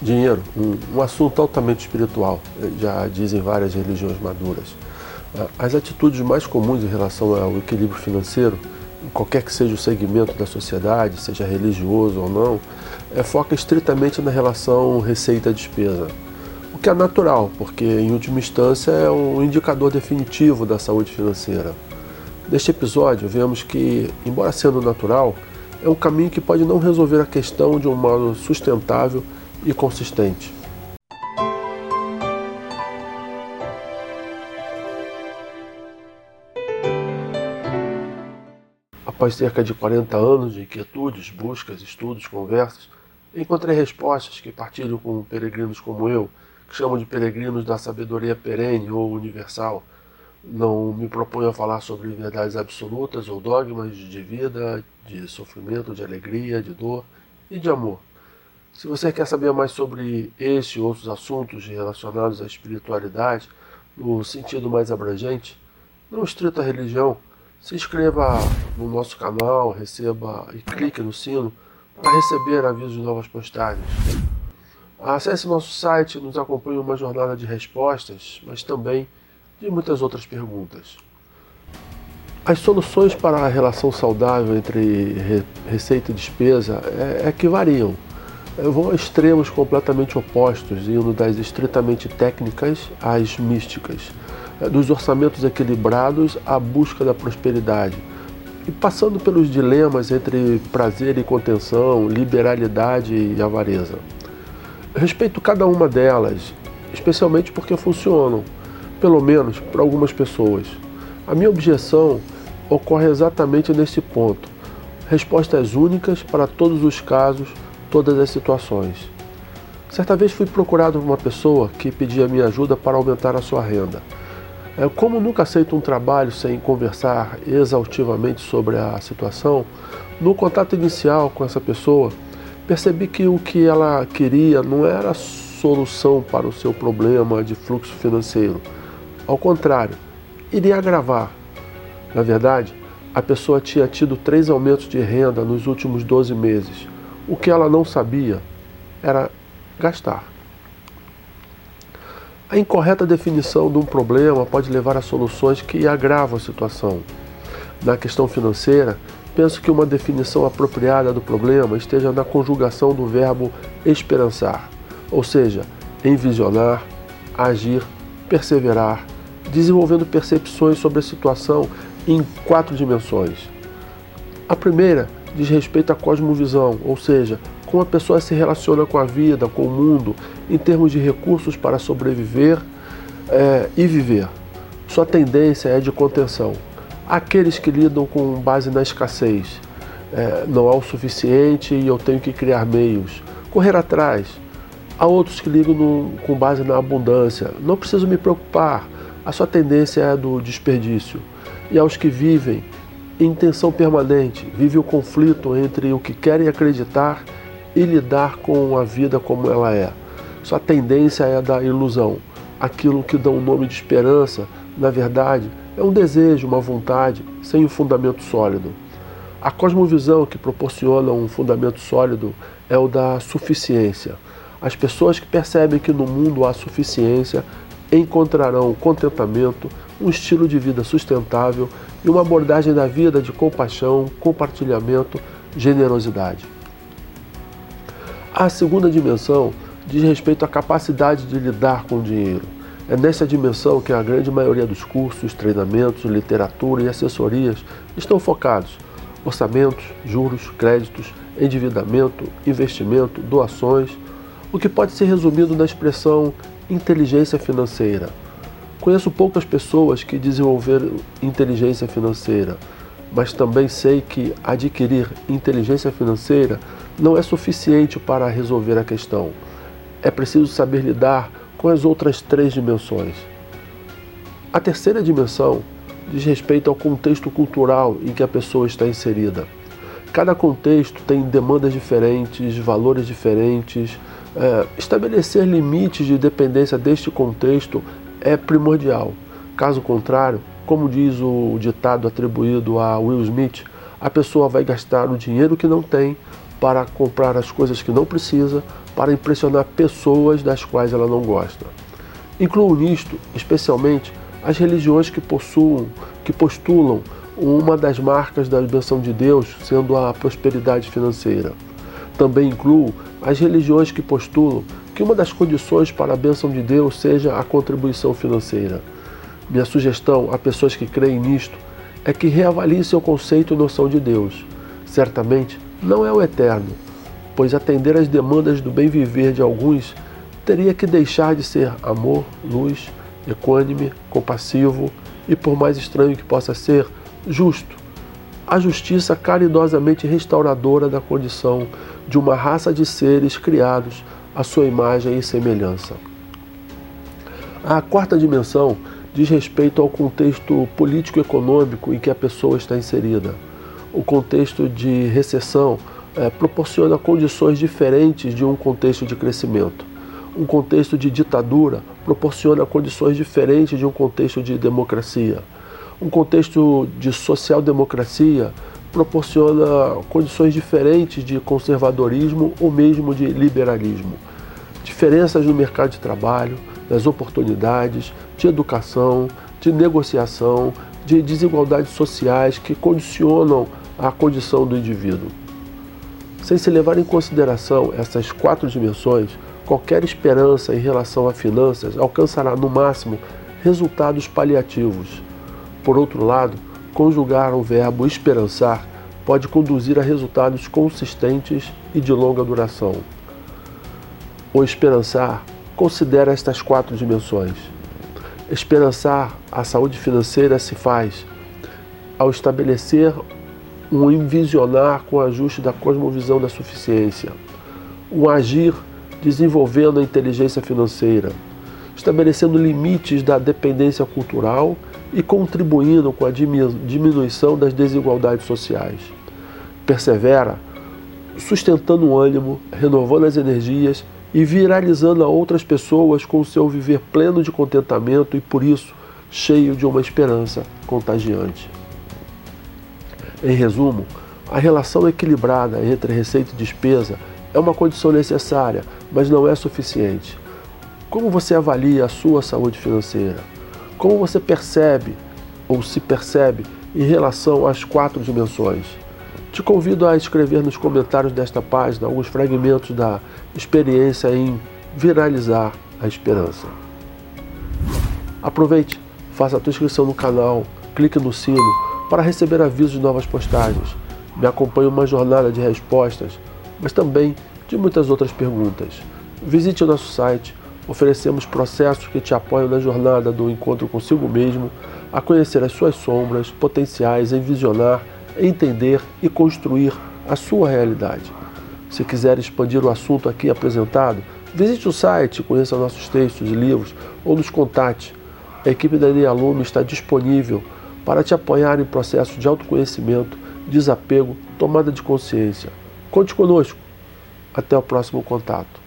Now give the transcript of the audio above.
Dinheiro, um, um, assunto altamente espiritual, já dizem várias religiões maduras. Ah, as atitudes mais comuns em relação ao equilíbrio financeiro, qualquer que seja o segmento da sociedade, seja religioso ou não, é, foca estritamente na relação receita-despesa. O que é natural, porque em última instância é um indicador definitivo da saúde financeira. Neste episódio, vemos que, embora sendo natural, é um caminho que pode não resolver a questão de um modo sustentável e consistente. Após cerca de 40 anos de inquietudes, buscas, estudos, conversas, encontrei respostas que partilho com peregrinos como eu, que chamam de peregrinos da sabedoria perene ou universal. Não me proponho a falar sobre verdades absolutas ou dogmas de vida, de sofrimento, de alegria, de dor e de amor. Se você quer saber mais sobre este e outros assuntos relacionados à espiritualidade, no sentido mais abrangente, não estrito à religião, se inscreva no nosso canal, receba e clique no sino para receber avisos de novas postagens. Acesse nosso site e nos acompanhe uma jornada de respostas, mas também de muitas outras perguntas. As soluções para a relação saudável entre receita e despesa é, é que variam vão a extremos completamente opostos, indo das estritamente técnicas às místicas, é, dos orçamentos equilibrados à busca da prosperidade, e passando pelos dilemas entre prazer e contenção, liberalidade e avareza. respeito cada uma delas, especialmente porque funcionam, pelo menos para algumas pessoas. A minha objeção ocorre exatamente nesse ponto. Respostas únicas para todos os casos todas as situações. Certa vez fui procurado por uma pessoa que pedia minha ajuda para aumentar a sua renda. É, como nunca aceito um trabalho sem conversar exaustivamente sobre a situação, no contato inicial com essa pessoa, percebi que o que ela queria não era solução para o seu problema de fluxo financeiro. Ao contrário, iria agravar. Na verdade, a pessoa tinha tido três aumentos de renda nos últimos 12 meses o que ela não sabia era gastar. A incorreta definição de um problema pode levar a soluções que agravam a situação. Na questão financeira, penso que uma definição apropriada do problema esteja na conjugação do verbo esperançar, ou seja, envisionar, agir, perseverar, desenvolvendo percepções sobre a situação em quatro dimensões. A primeira diz respeito à cosmovisão, ou seja, como a pessoa se relaciona com a vida, com o mundo, em termos de recursos para sobreviver é, e viver. Sua tendência é de contenção. Aqueles que lidam com base na escassez, é, não há o suficiente e eu tenho que criar meios, correr atrás. Há outros que ligam no, com base na abundância, não preciso me preocupar, a sua tendência é do desperdício. E aos que vivem em tensão permanente, vive o conflito entre o que querem acreditar e lidar com a vida como ela é. Sua tendência é da ilusão. Aquilo que dá um nome de esperança, na verdade, é um desejo, uma vontade, sem um fundamento sólido. A cosmovisão que proporciona um fundamento sólido é o da suficiência. As pessoas que percebem que no mundo há suficiência encontrarão contentamento, um estilo de vida sustentável e uma abordagem da vida de compaixão, compartilhamento, generosidade. A segunda dimensão diz respeito à capacidade de lidar com o dinheiro. É nessa dimensão que a grande maioria dos cursos, treinamentos, literatura e assessorias estão focados. Orçamentos, juros, créditos, endividamento, investimento, doações, o que pode ser resumido na expressão inteligência financeira. Conheço poucas pessoas que desenvolveram inteligência financeira, mas também sei que adquirir inteligência financeira não é suficiente para resolver a questão. É preciso saber lidar com as outras três dimensões. A terceira dimensão diz respeito ao contexto cultural em que a pessoa está inserida. Cada contexto tem demandas diferentes, valores diferentes. É, estabelecer limites de dependência deste contexto é primordial. Caso contrário, como diz o ditado atribuído a Will Smith, a pessoa vai gastar o dinheiro que não tem para comprar as coisas que não precisa, para impressionar pessoas das quais ela não gosta. Incluo nisto, especialmente, as religiões que possuam, que postulam uma das marcas da benção de Deus sendo a prosperidade financeira. Também incluo as religiões que postulam que uma das condições para a bênção de Deus seja a contribuição financeira. Minha sugestão a pessoas que creem nisto é que reavaliem seu conceito e noção de Deus. Certamente não é o eterno, pois atender às demandas do bem viver de alguns teria que deixar de ser amor, luz, equânime, compassivo e, por mais estranho que possa ser, justo. A justiça caridosamente restauradora da condição de uma raça de seres criados à sua imagem e semelhança. A quarta dimensão diz respeito ao contexto político-econômico em que a pessoa está inserida. O contexto de recessão é, proporciona condições diferentes de um contexto de crescimento. Um contexto de ditadura proporciona condições diferentes de um contexto de democracia. Um contexto de social-democracia proporciona condições diferentes de conservadorismo ou mesmo de liberalismo. Diferenças no mercado de trabalho, nas oportunidades, de educação, de negociação, de desigualdades sociais que condicionam a condição do indivíduo. Sem se levar em consideração essas quatro dimensões, qualquer esperança em relação a finanças alcançará no máximo resultados paliativos. Por outro lado, conjugar o verbo esperançar pode conduzir a resultados consistentes e de longa duração. O esperançar considera estas quatro dimensões. Esperançar a saúde financeira se faz ao estabelecer um envisionar com ajuste da cosmovisão da suficiência, um agir desenvolvendo a inteligência financeira, estabelecendo limites da dependência cultural e contribuindo com a diminuição das desigualdades sociais. Persevera, sustentando o ânimo, renovando as energias e viralizando a outras pessoas com seu viver pleno de contentamento e, por isso, cheio de uma esperança contagiante. Em resumo, a relação equilibrada entre receita e despesa é uma condição necessária, mas não é suficiente. Como você avalia a sua saúde financeira? Como você percebe ou se percebe em relação às quatro dimensões? Te convido a escrever nos comentários desta página alguns fragmentos da experiência em viralizar a esperança. Aproveite, faça a tua inscrição no canal, clique no sino para receber avisos de novas postagens. Me acompanhe uma jornada de respostas, mas também de muitas outras perguntas. Visite o nosso site Oferecemos processos que te apoiam na jornada do encontro consigo mesmo, a conhecer as suas sombras, potenciais, envisionar, entender e construir a sua realidade. Se quiser expandir o assunto aqui apresentado, visite o site, conheça nossos textos e livros ou nos contate. A equipe da Enem Aluno está disponível para te apoiar em processos de autoconhecimento, desapego, tomada de consciência. Conte conosco. Até o próximo contato.